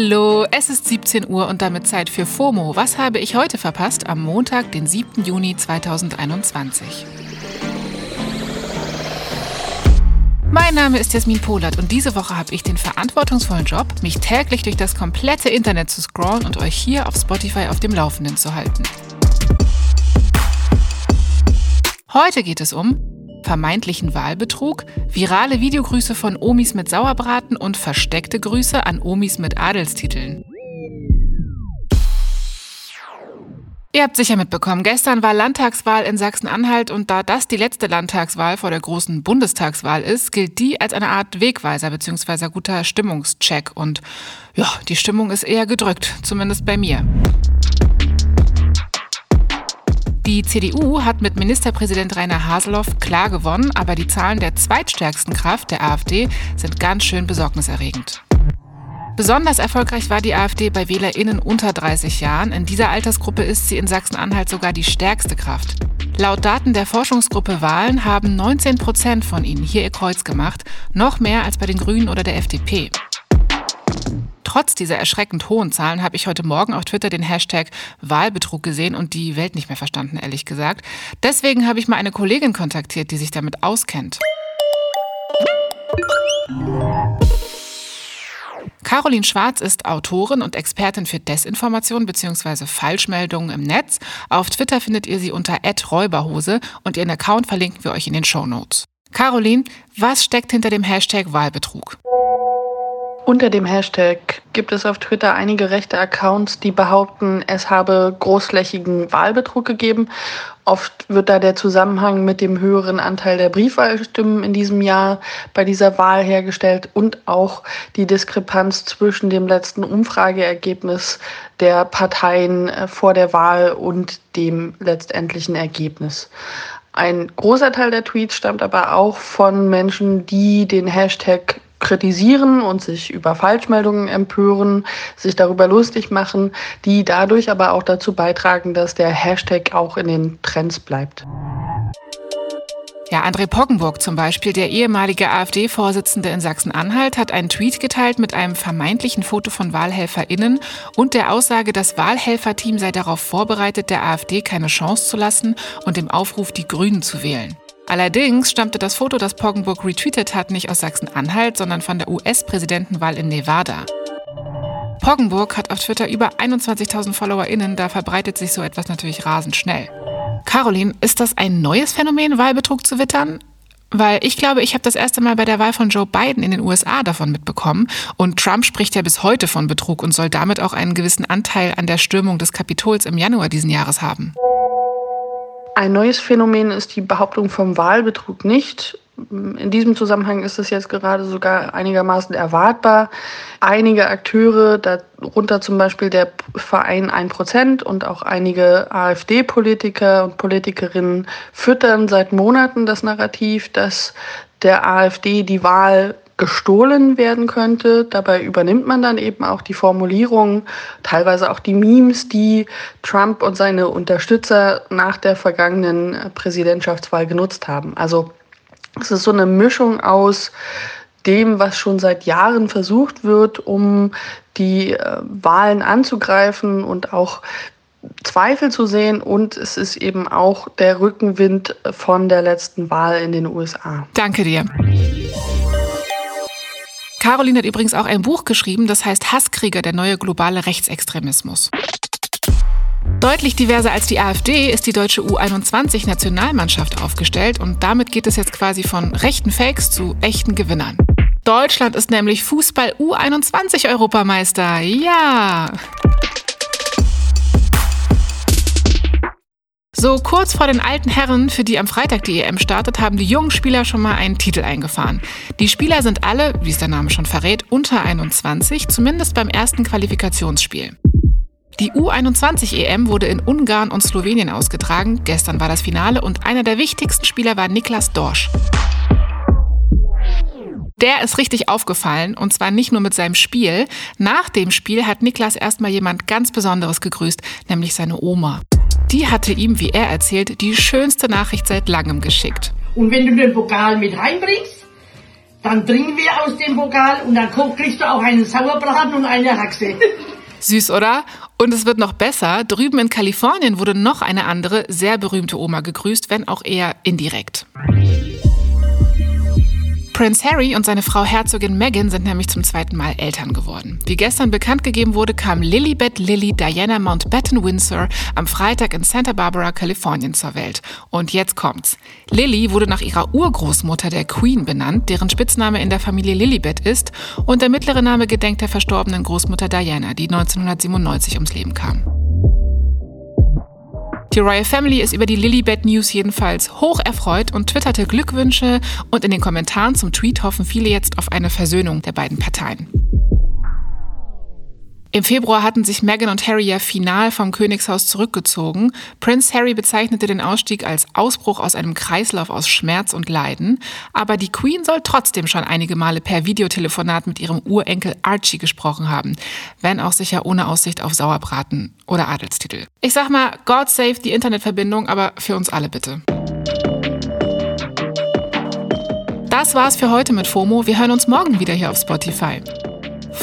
Hallo, es ist 17 Uhr und damit Zeit für FOMO. Was habe ich heute verpasst am Montag, den 7. Juni 2021? Mein Name ist Jasmin Polat und diese Woche habe ich den verantwortungsvollen Job, mich täglich durch das komplette Internet zu scrollen und euch hier auf Spotify auf dem Laufenden zu halten. Heute geht es um vermeintlichen Wahlbetrug, virale Videogrüße von Omis mit Sauerbraten und versteckte Grüße an Omis mit Adelstiteln. Ihr habt sicher mitbekommen, gestern war Landtagswahl in Sachsen-Anhalt und da das die letzte Landtagswahl vor der großen Bundestagswahl ist, gilt die als eine Art Wegweiser bzw. guter Stimmungscheck. Und ja, die Stimmung ist eher gedrückt, zumindest bei mir. Die CDU hat mit Ministerpräsident Rainer Haseloff klar gewonnen, aber die Zahlen der zweitstärksten Kraft, der AfD, sind ganz schön besorgniserregend. Besonders erfolgreich war die AfD bei WählerInnen unter 30 Jahren. In dieser Altersgruppe ist sie in Sachsen-Anhalt sogar die stärkste Kraft. Laut Daten der Forschungsgruppe Wahlen haben 19 Prozent von ihnen hier ihr Kreuz gemacht, noch mehr als bei den Grünen oder der FDP. Trotz dieser erschreckend hohen Zahlen habe ich heute Morgen auf Twitter den Hashtag Wahlbetrug gesehen und die Welt nicht mehr verstanden, ehrlich gesagt. Deswegen habe ich mal eine Kollegin kontaktiert, die sich damit auskennt. Caroline Schwarz ist Autorin und Expertin für Desinformation bzw. Falschmeldungen im Netz. Auf Twitter findet ihr sie unter @räuberhose und ihren Account verlinken wir euch in den Show Notes. Caroline, was steckt hinter dem Hashtag Wahlbetrug? Unter dem Hashtag gibt es auf Twitter einige rechte Accounts, die behaupten, es habe großflächigen Wahlbetrug gegeben. Oft wird da der Zusammenhang mit dem höheren Anteil der Briefwahlstimmen in diesem Jahr bei dieser Wahl hergestellt und auch die Diskrepanz zwischen dem letzten Umfrageergebnis der Parteien äh, vor der Wahl und dem letztendlichen Ergebnis. Ein großer Teil der Tweets stammt aber auch von Menschen, die den Hashtag kritisieren und sich über Falschmeldungen empören, sich darüber lustig machen, die dadurch aber auch dazu beitragen, dass der Hashtag auch in den Trends bleibt. Ja, André Poggenburg zum Beispiel, der ehemalige AfD-Vorsitzende in Sachsen-Anhalt, hat einen Tweet geteilt mit einem vermeintlichen Foto von WahlhelferInnen und der Aussage, das Wahlhelferteam sei darauf vorbereitet, der AfD keine Chance zu lassen und dem Aufruf, die Grünen zu wählen. Allerdings stammte das Foto, das Poggenburg retweetet hat, nicht aus Sachsen-Anhalt, sondern von der US-Präsidentenwahl in Nevada. Poggenburg hat auf Twitter über 21.000 FollowerInnen, da verbreitet sich so etwas natürlich rasend schnell. Caroline, ist das ein neues Phänomen, Wahlbetrug zu wittern? Weil ich glaube, ich habe das erste Mal bei der Wahl von Joe Biden in den USA davon mitbekommen. Und Trump spricht ja bis heute von Betrug und soll damit auch einen gewissen Anteil an der Stürmung des Kapitols im Januar diesen Jahres haben. Ein neues Phänomen ist die Behauptung vom Wahlbetrug nicht. In diesem Zusammenhang ist es jetzt gerade sogar einigermaßen erwartbar. Einige Akteure, darunter zum Beispiel der Verein 1% und auch einige AfD-Politiker und Politikerinnen, füttern seit Monaten das Narrativ, dass der AfD die Wahl gestohlen werden könnte. Dabei übernimmt man dann eben auch die Formulierungen, teilweise auch die Memes, die Trump und seine Unterstützer nach der vergangenen Präsidentschaftswahl genutzt haben. Also es ist so eine Mischung aus dem, was schon seit Jahren versucht wird, um die äh, Wahlen anzugreifen und auch Zweifel zu sehen und es ist eben auch der Rückenwind von der letzten Wahl in den USA. Danke dir. Caroline hat übrigens auch ein Buch geschrieben, das heißt Hasskrieger, der neue globale Rechtsextremismus. Deutlich diverser als die AfD ist die deutsche U21-Nationalmannschaft aufgestellt und damit geht es jetzt quasi von rechten Fakes zu echten Gewinnern. Deutschland ist nämlich Fußball U21-Europameister. Ja! So kurz vor den alten Herren, für die am Freitag die EM startet, haben die jungen Spieler schon mal einen Titel eingefahren. Die Spieler sind alle, wie es der Name schon verrät, unter 21, zumindest beim ersten Qualifikationsspiel. Die U21 EM wurde in Ungarn und Slowenien ausgetragen. Gestern war das Finale und einer der wichtigsten Spieler war Niklas Dorsch. Der ist richtig aufgefallen und zwar nicht nur mit seinem Spiel. Nach dem Spiel hat Niklas erstmal jemand ganz Besonderes gegrüßt, nämlich seine Oma. Die hatte ihm, wie er erzählt, die schönste Nachricht seit langem geschickt. Und wenn du den Pokal mit reinbringst, Dann trinken wir aus dem Pokal und dann kriegst du auch einen Sauerbraten und eine Haxe. Süß, oder? Und es wird noch besser. Drüben in Kalifornien wurde noch eine andere, sehr berühmte Oma gegrüßt, wenn auch eher indirekt. Prince Harry und seine Frau Herzogin Meghan sind nämlich zum zweiten Mal Eltern geworden. Wie gestern bekannt gegeben wurde, kam Lilibet Lily Diana Mountbatten Windsor am Freitag in Santa Barbara, Kalifornien zur Welt. Und jetzt kommt's. Lily wurde nach ihrer Urgroßmutter der Queen benannt, deren Spitzname in der Familie Lilibet ist und der mittlere Name gedenkt der verstorbenen Großmutter Diana, die 1997 ums Leben kam. Die Royal Family ist über die Lilibet News jedenfalls hoch erfreut und twitterte Glückwünsche und in den Kommentaren zum Tweet hoffen viele jetzt auf eine Versöhnung der beiden Parteien. Im Februar hatten sich Meghan und Harry ja final vom Königshaus zurückgezogen. Prince Harry bezeichnete den Ausstieg als Ausbruch aus einem Kreislauf aus Schmerz und Leiden. Aber die Queen soll trotzdem schon einige Male per Videotelefonat mit ihrem Urenkel Archie gesprochen haben. Wenn auch sicher ohne Aussicht auf Sauerbraten oder Adelstitel. Ich sag mal, God save die Internetverbindung, aber für uns alle bitte. Das war's für heute mit FOMO. Wir hören uns morgen wieder hier auf Spotify.